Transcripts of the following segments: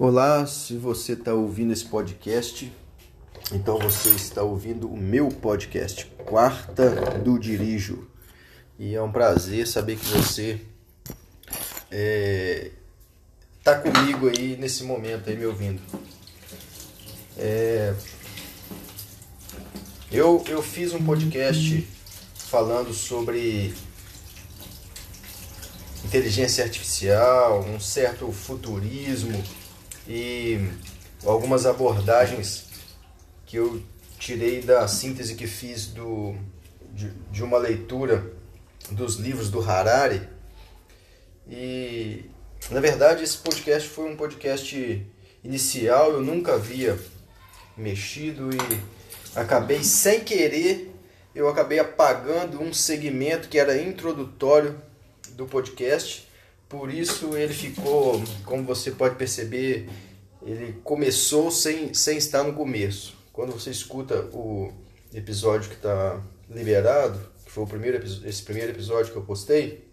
Olá, se você está ouvindo esse podcast, então você está ouvindo o meu podcast, Quarta do Dirijo. E é um prazer saber que você está é, tá comigo aí nesse momento aí me ouvindo. É, eu, eu fiz um podcast falando sobre inteligência artificial, um certo futurismo e algumas abordagens que eu tirei da síntese que fiz do, de, de uma leitura dos livros do Harari. E na verdade esse podcast foi um podcast inicial, eu nunca havia mexido e acabei sem querer, eu acabei apagando um segmento que era introdutório do podcast. Por isso ele ficou, como você pode perceber, ele começou sem, sem estar no começo. Quando você escuta o episódio que está liberado, que foi o primeiro, esse primeiro episódio que eu postei,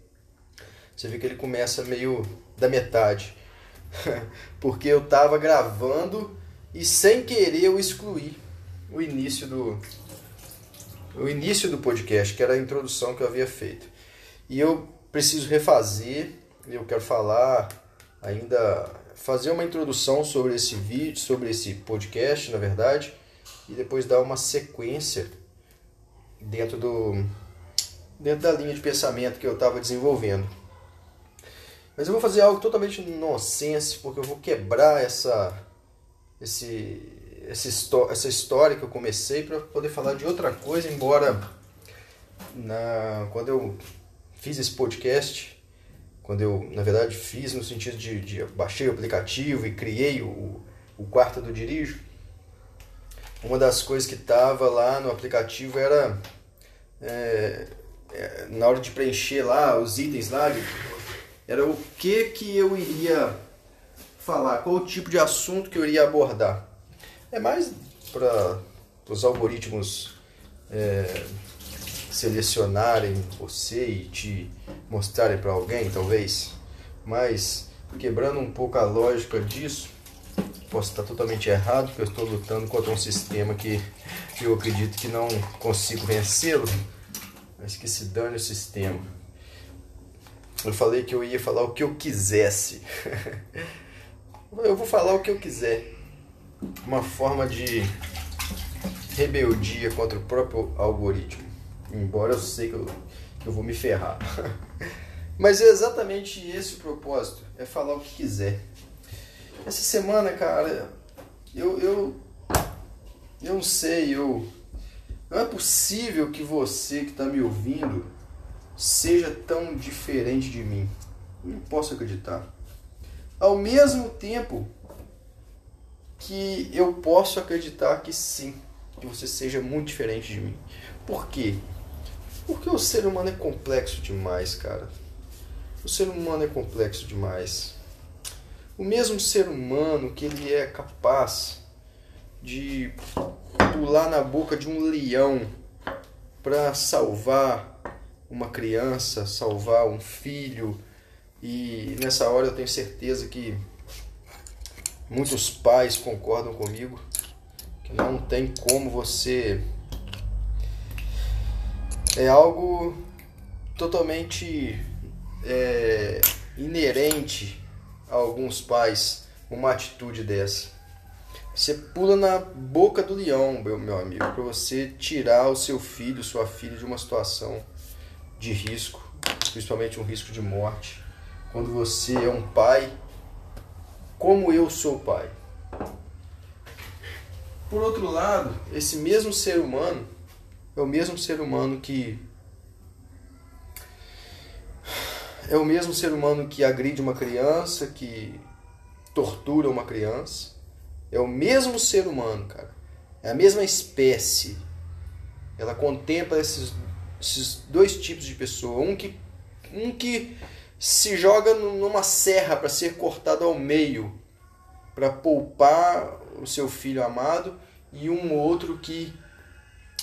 você vê que ele começa meio da metade. Porque eu estava gravando e sem querer eu excluí o início do o início do podcast, que era a introdução que eu havia feito. E eu preciso refazer, eu quero falar ainda fazer uma introdução sobre esse vídeo, sobre esse podcast, na verdade, e depois dar uma sequência dentro do dentro da linha de pensamento que eu estava desenvolvendo. Mas eu vou fazer algo totalmente nonsense, porque eu vou quebrar essa esse essa, essa história que eu comecei para poder falar de outra coisa, embora na, quando eu fiz esse podcast, quando eu, na verdade, fiz no sentido de, de baixei o aplicativo e criei o, o quarto do dirijo, uma das coisas que estava lá no aplicativo era é, é, na hora de preencher lá os itens lá, era o que que eu iria falar, qual o tipo de assunto que eu iria abordar. É mais para os algoritmos é, selecionarem você e te mostrarem para alguém, talvez. Mas quebrando um pouco a lógica disso, posso estar totalmente errado, porque eu estou lutando contra um sistema que eu acredito que não consigo vencê-lo, mas que se dane o sistema. Eu falei que eu ia falar o que eu quisesse. eu vou falar o que eu quiser uma forma de rebeldia contra o próprio algoritmo. Embora eu sei que eu, que eu vou me ferrar. Mas é exatamente esse o propósito, é falar o que quiser. Essa semana, cara, eu, eu, eu não sei, eu, não é possível que você que está me ouvindo seja tão diferente de mim. Não posso acreditar. Ao mesmo tempo, que eu posso acreditar que sim, que você seja muito diferente de mim. Por quê? Porque o ser humano é complexo demais, cara. O ser humano é complexo demais. O mesmo ser humano que ele é capaz de pular na boca de um leão para salvar uma criança, salvar um filho. E nessa hora eu tenho certeza que muitos pais concordam comigo que não tem como você é algo totalmente é, inerente a alguns pais uma atitude dessa. Você pula na boca do leão, meu, meu amigo, para você tirar o seu filho, sua filha de uma situação de risco, principalmente um risco de morte. Quando você é um pai como eu sou pai. Por outro lado, esse mesmo ser humano é o mesmo ser humano que é o mesmo ser humano que agride uma criança, que tortura uma criança. É o mesmo ser humano, cara. É a mesma espécie. Ela contempla esses, esses dois tipos de pessoa. Um que, um que se joga numa serra para ser cortado ao meio, para poupar o seu filho amado, e um outro que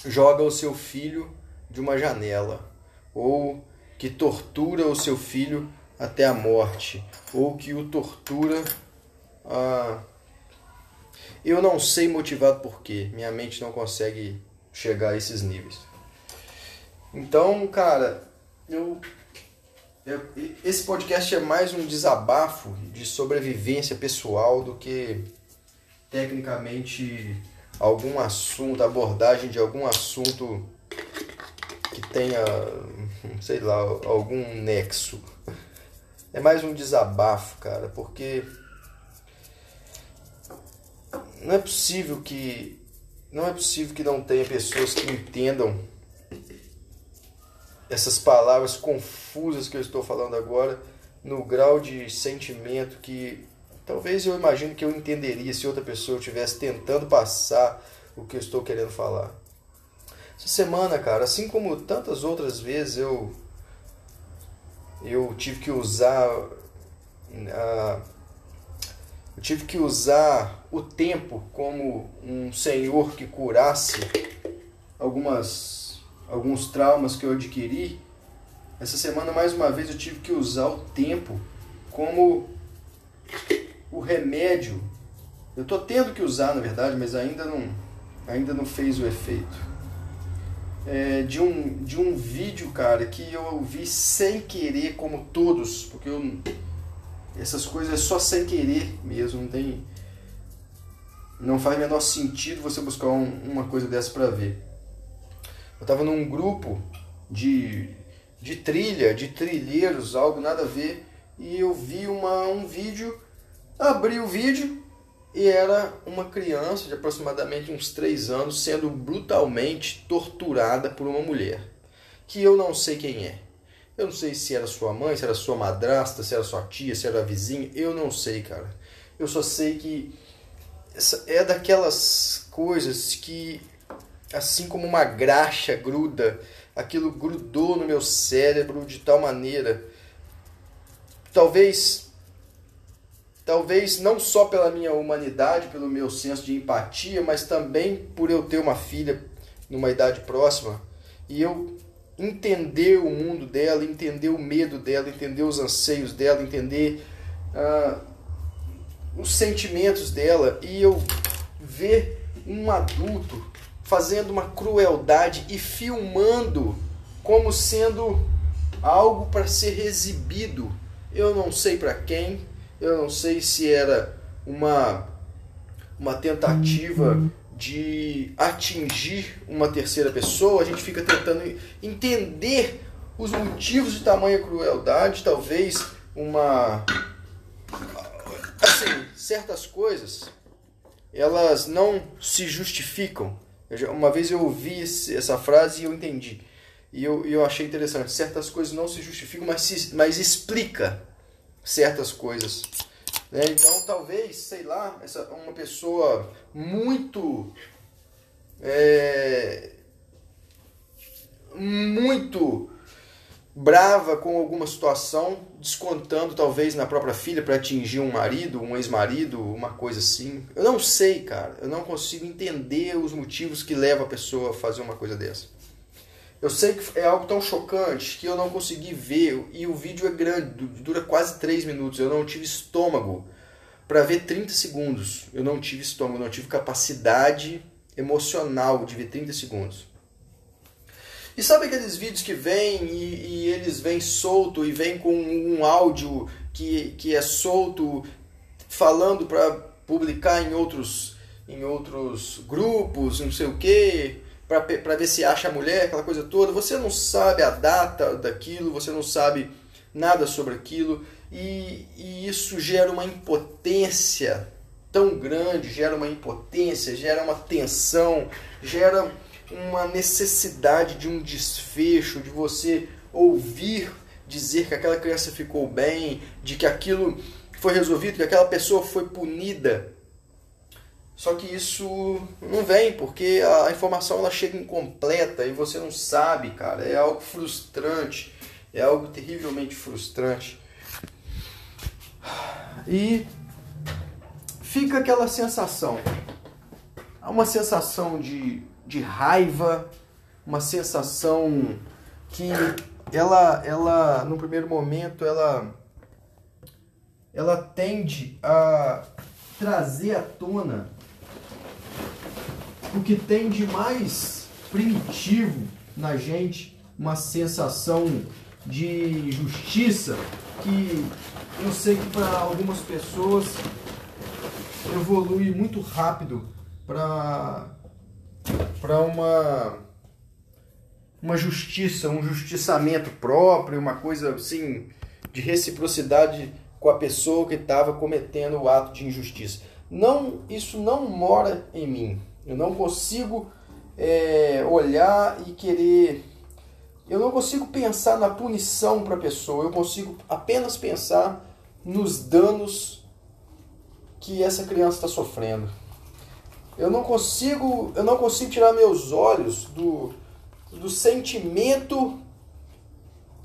joga o seu filho de uma janela, ou que tortura o seu filho até a morte, ou que o tortura Ah, eu não sei motivado por quê. Minha mente não consegue chegar a esses níveis. Então, cara, eu, esse podcast é mais um desabafo de sobrevivência pessoal do que tecnicamente algum assunto, abordagem de algum assunto que tenha, sei lá, algum nexo. É mais um desabafo, cara, porque não é possível que não é possível que não tenha pessoas que entendam essas palavras confusas que eu estou falando agora no grau de sentimento que talvez eu imagino que eu entenderia se outra pessoa estivesse tentando passar o que eu estou querendo falar. Essa semana, cara, assim como tantas outras vezes eu eu tive que usar a eu tive que usar o tempo como um senhor que curasse algumas, alguns traumas que eu adquiri. Essa semana, mais uma vez, eu tive que usar o tempo como o remédio. Eu estou tendo que usar, na verdade, mas ainda não, ainda não fez o efeito. É, de, um, de um vídeo, cara, que eu vi sem querer, como todos, porque eu essas coisas é só sem querer mesmo, não tem. Não faz menor sentido você buscar um, uma coisa dessa para ver. Eu estava num grupo de, de trilha, de trilheiros, algo nada a ver, e eu vi uma, um vídeo, abri o vídeo e era uma criança de aproximadamente uns 3 anos sendo brutalmente torturada por uma mulher, que eu não sei quem é. Eu não sei se era sua mãe, se era sua madrasta, se era sua tia, se era vizinha. Eu não sei, cara. Eu só sei que é daquelas coisas que, assim como uma graxa gruda, aquilo grudou no meu cérebro de tal maneira. Talvez, talvez não só pela minha humanidade, pelo meu senso de empatia, mas também por eu ter uma filha numa idade próxima. E eu entender o mundo dela, entender o medo dela, entender os anseios dela, entender uh, os sentimentos dela e eu ver um adulto fazendo uma crueldade e filmando como sendo algo para ser exibido. Eu não sei para quem, eu não sei se era uma uma tentativa de atingir uma terceira pessoa, a gente fica tentando entender os motivos de tamanha crueldade, talvez uma assim, certas coisas elas não se justificam. Já, uma vez eu ouvi essa frase e eu entendi. E eu, eu achei interessante. Certas coisas não se justificam, mas, se, mas explica certas coisas. Né? Então, talvez, sei lá, essa, uma pessoa muito. É, muito brava com alguma situação, descontando talvez na própria filha para atingir um marido, um ex-marido, uma coisa assim. Eu não sei, cara. Eu não consigo entender os motivos que levam a pessoa a fazer uma coisa dessa. Eu sei que é algo tão chocante que eu não consegui ver e o vídeo é grande, dura quase 3 minutos. Eu não tive estômago para ver 30 segundos. Eu não tive estômago, não tive capacidade emocional de ver 30 segundos. E sabe aqueles vídeos que vêm e, e, eles vêm solto e vêm com um áudio que, que é solto falando para publicar em outros, em outros grupos, não sei o que, para ver se acha a mulher, aquela coisa toda. Você não sabe a data daquilo, você não sabe nada sobre aquilo, e, e isso gera uma impotência tão grande, gera uma impotência, gera uma tensão, gera uma necessidade de um desfecho, de você ouvir dizer que aquela criança ficou bem, de que aquilo foi resolvido, que aquela pessoa foi punida. Só que isso não vem, porque a informação ela chega incompleta e você não sabe, cara. É algo frustrante, é algo terrivelmente frustrante. E fica aquela sensação, uma sensação de, de raiva, uma sensação que ela, ela no primeiro momento ela ela tende a trazer à tona o que tem de mais primitivo na gente, uma sensação de justiça que eu sei que para algumas pessoas evolui muito rápido para para uma uma justiça, um justiçamento próprio, uma coisa assim de reciprocidade com a pessoa que estava cometendo o ato de injustiça. Não, isso não mora em mim. Eu não consigo é, olhar e querer. Eu não consigo pensar na punição para a pessoa. Eu consigo apenas pensar nos danos que essa criança está sofrendo. Eu não consigo, eu não consigo tirar meus olhos do, do sentimento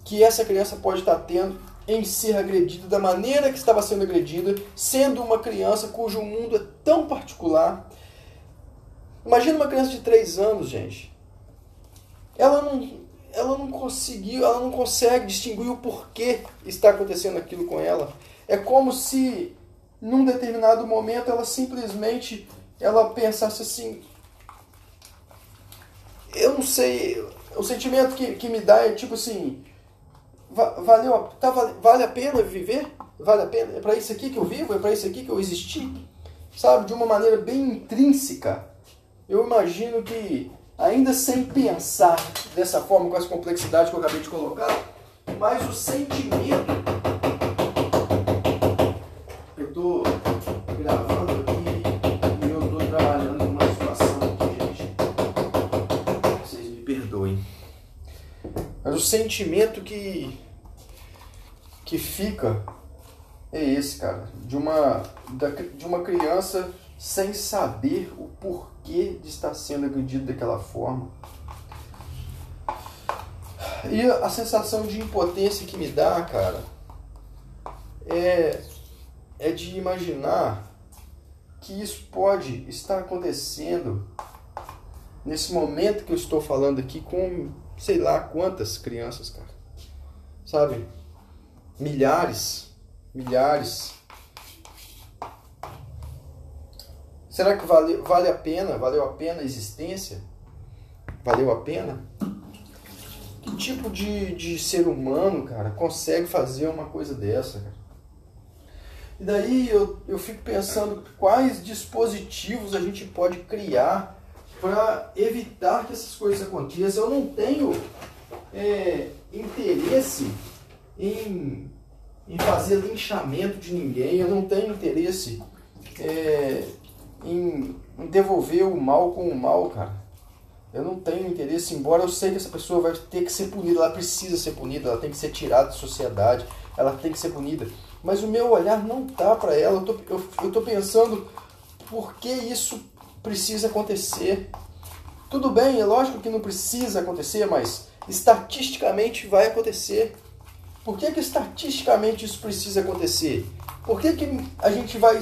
que essa criança pode estar tendo em ser agredida da maneira que estava sendo agredida, sendo uma criança cujo mundo é tão particular. Imagina uma criança de 3 anos, gente. Ela não, ela não conseguiu, ela não consegue distinguir o porquê está acontecendo aquilo com ela. É como se num determinado momento ela simplesmente ela pensasse assim, eu não sei, o sentimento que, que me dá é tipo assim, valeu, tá, vale a pena viver? Vale a pena? É para isso aqui que eu vivo? É para isso aqui que eu existi? Sabe, de uma maneira bem intrínseca. Eu imagino que, ainda sem pensar dessa forma, com essa complexidade que eu acabei de colocar, mas o sentimento. Eu estou gravando aqui e eu estou trabalhando numa situação aqui, gente. Vocês me perdoem. Mas o sentimento que que fica é esse, cara, de uma de uma criança sem saber o porquê de estar sendo agredido daquela forma. E a sensação de impotência que me dá, cara, é, é de imaginar que isso pode estar acontecendo nesse momento que eu estou falando aqui com sei lá quantas crianças, cara. Sabe? Milhares, milhares. Será que vale, vale a pena? Valeu a pena a existência? Valeu a pena? Que tipo de, de ser humano, cara, consegue fazer uma coisa dessa, cara? E daí eu, eu fico pensando quais dispositivos a gente pode criar para evitar que essas coisas aconteçam. Eu não tenho é, interesse em, em fazer linchamento de ninguém, eu não tenho interesse é, em, em devolver o mal com o mal, cara. Eu não tenho interesse, embora eu sei que essa pessoa vai ter que ser punida, ela precisa ser punida, ela tem que ser tirada da sociedade, ela tem que ser punida. Mas o meu olhar não tá para ela, eu tô, eu, eu tô pensando por que isso precisa acontecer. Tudo bem, é lógico que não precisa acontecer, mas estatisticamente vai acontecer. Por que, que estatisticamente isso precisa acontecer? Por que, que a gente vai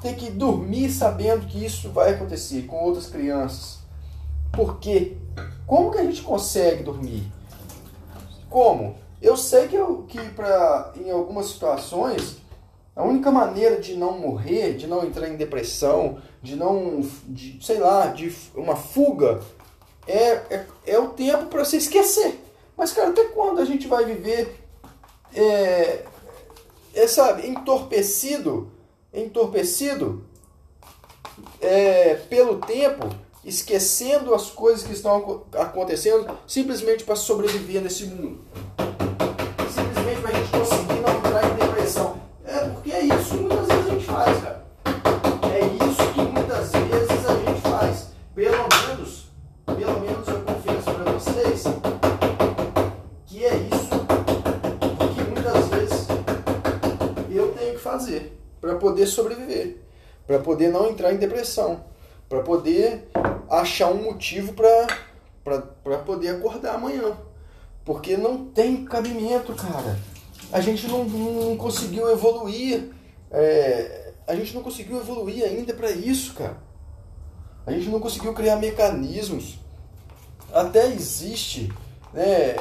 ter que dormir sabendo que isso vai acontecer com outras crianças? Por quê? Como que a gente consegue dormir? Como? Eu sei que, eu, que pra, em algumas situações a única maneira de não morrer, de não entrar em depressão, de não, de, sei lá, de uma fuga, é, é, é o tempo para se esquecer. Mas, cara, até quando a gente vai viver é, é sabe, entorpecido, entorpecido é, pelo tempo, esquecendo as coisas que estão acontecendo, simplesmente para sobreviver nesse mundo? Para poder sobreviver, para poder não entrar em depressão, para poder achar um motivo para poder acordar amanhã. Porque não tem cabimento, cara a gente não, não conseguiu evoluir. É, a gente não conseguiu evoluir ainda para isso, cara. A gente não conseguiu criar mecanismos. Até existe né,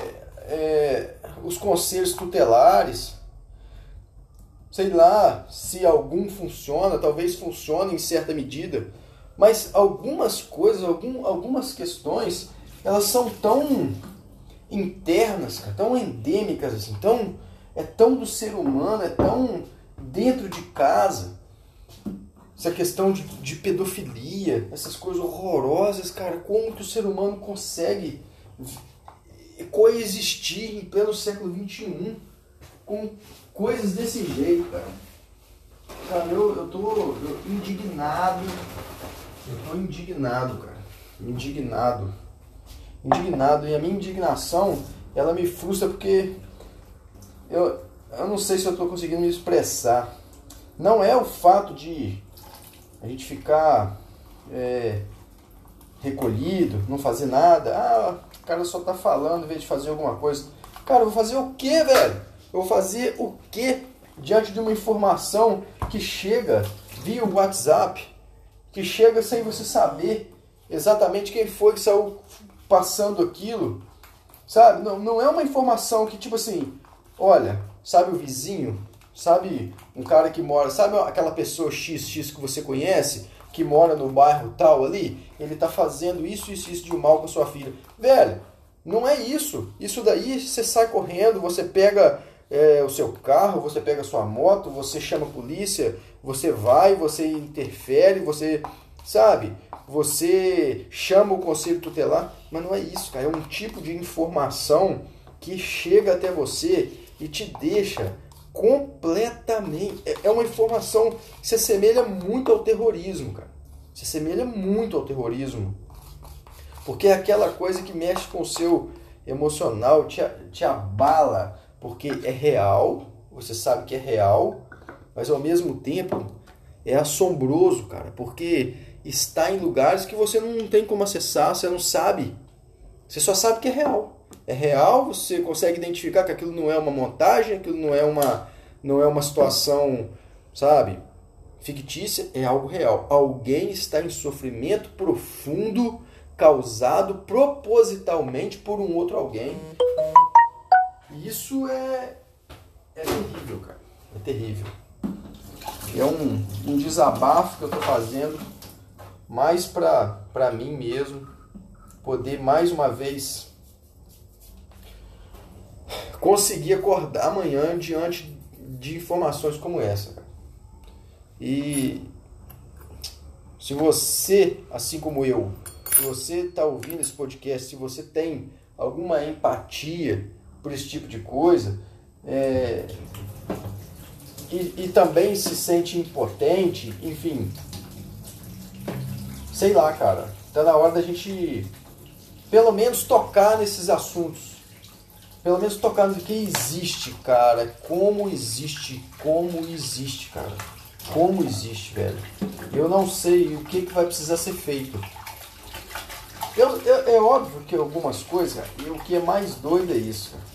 é, os conselhos tutelares. Sei lá se algum funciona, talvez funcione em certa medida, mas algumas coisas, algum, algumas questões, elas são tão internas, tão endêmicas, assim, tão, é tão do ser humano, é tão dentro de casa. Essa questão de, de pedofilia, essas coisas horrorosas, cara, como que o ser humano consegue coexistir em pleno século XXI com coisas desse jeito, cara. Cara, eu, eu tô eu, indignado. Eu tô indignado, cara. Indignado. Indignado. E a minha indignação, ela me frustra porque eu, eu não sei se eu tô conseguindo me expressar. Não é o fato de a gente ficar é, recolhido, não fazer nada. Ah, o cara só tá falando em vez de fazer alguma coisa. Cara, eu vou fazer o que, velho? Eu vou fazer o que diante de uma informação que chega via WhatsApp, que chega sem você saber exatamente quem foi que saiu passando aquilo, sabe? Não, não é uma informação que, tipo assim, olha, sabe o vizinho? Sabe um cara que mora, sabe aquela pessoa XX que você conhece? que mora no bairro tal ali, ele está fazendo isso, isso, isso de mal com sua filha. Velho, não é isso. Isso daí você sai correndo, você pega é, o seu carro, você pega a sua moto, você chama a polícia, você vai, você interfere, você, sabe, você chama o conselho tutelar, mas não é isso, cara. É um tipo de informação que chega até você e te deixa completamente. É, é uma informação que se assemelha muito ao terrorismo, cara. Se assemelha muito ao terrorismo. Porque é aquela coisa que mexe com o seu emocional, te, te abala, porque é real, você sabe que é real, mas ao mesmo tempo é assombroso, cara, porque está em lugares que você não tem como acessar, você não sabe. Você só sabe que é real é real, você consegue identificar que aquilo não é uma montagem, aquilo não é uma, não é uma situação, sabe, fictícia, é algo real. Alguém está em sofrimento profundo causado propositalmente por um outro alguém. Isso é, é terrível, cara. É terrível. É um, um desabafo que eu estou fazendo mais para mim mesmo, poder mais uma vez conseguir acordar amanhã diante de informações como essa. E se você, assim como eu, se você está ouvindo esse podcast, se você tem alguma empatia por esse tipo de coisa, é, e, e também se sente impotente, enfim, sei lá, cara, tá na hora da gente pelo menos tocar nesses assuntos pelo menos tocar no que existe, cara. Como existe, como existe, cara. Como existe, velho. Eu não sei o que, que vai precisar ser feito. Eu, eu, é óbvio que algumas coisas, e o que é mais doido é isso, cara.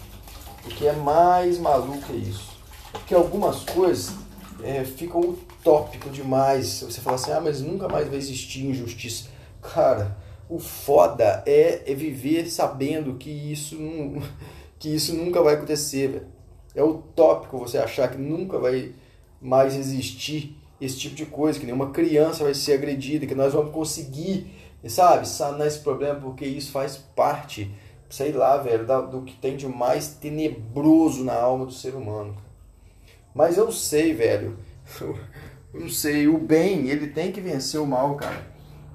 O que é mais maluco é isso. Porque algumas coisas é, ficam utópico demais. Você fala assim, ah, mas nunca mais vai existir injustiça. Cara, o foda é, é viver sabendo que isso não que isso nunca vai acontecer, velho. É utópico você achar que nunca vai mais existir esse tipo de coisa, que nenhuma criança vai ser agredida, que nós vamos conseguir, sabe, sanar esse problema, porque isso faz parte, sei lá, velho, do que tem de mais tenebroso na alma do ser humano. Mas eu sei, velho, eu sei, o bem, ele tem que vencer o mal, cara.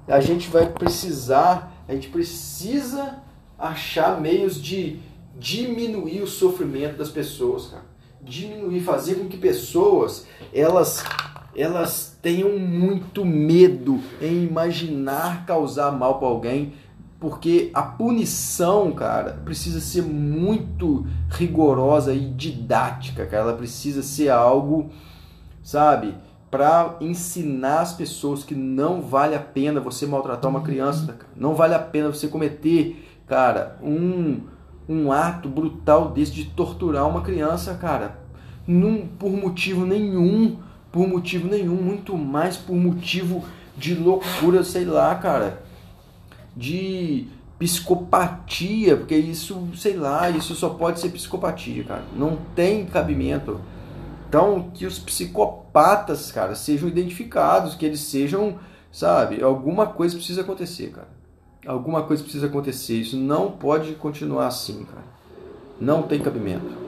A gente vai precisar, a gente precisa achar meios de diminuir o sofrimento das pessoas, cara. Diminuir, fazer com que pessoas elas elas tenham muito medo em imaginar causar mal para alguém, porque a punição, cara, precisa ser muito rigorosa e didática, cara. Ela precisa ser algo, sabe, para ensinar as pessoas que não vale a pena você maltratar uma criança, cara. não vale a pena você cometer, cara, um um ato brutal desse de torturar uma criança, cara, num, por motivo nenhum, por motivo nenhum, muito mais por motivo de loucura, sei lá, cara, de psicopatia, porque isso, sei lá, isso só pode ser psicopatia, cara. Não tem cabimento. Então, que os psicopatas, cara, sejam identificados, que eles sejam, sabe, alguma coisa precisa acontecer, cara. Alguma coisa precisa acontecer. Isso não pode continuar assim, cara. Não tem cabimento.